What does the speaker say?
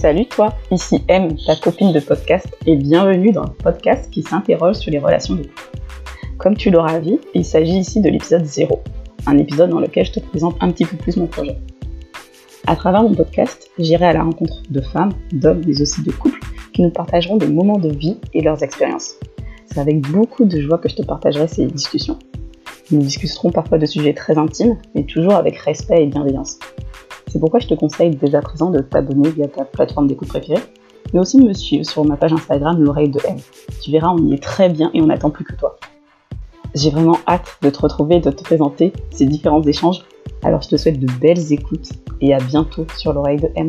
Salut toi, ici M, ta copine de podcast, et bienvenue dans le podcast qui s'interroge sur les relations de couple. Comme tu l'auras vu, il s'agit ici de l'épisode 0, un épisode dans lequel je te présente un petit peu plus mon projet. À travers mon podcast, j'irai à la rencontre de femmes, d'hommes, mais aussi de couples qui nous partageront des moments de vie et leurs expériences. C'est avec beaucoup de joie que je te partagerai ces discussions. Nous discuterons parfois de sujets très intimes, mais toujours avec respect et bienveillance. C'est pourquoi je te conseille dès à présent de t'abonner via ta plateforme d'écoute préférée, mais aussi de me suivre sur ma page Instagram L'oreille de M. Tu verras, on y est très bien et on n'attend plus que toi. J'ai vraiment hâte de te retrouver et de te présenter ces différents échanges, alors je te souhaite de belles écoutes et à bientôt sur l'oreille de M.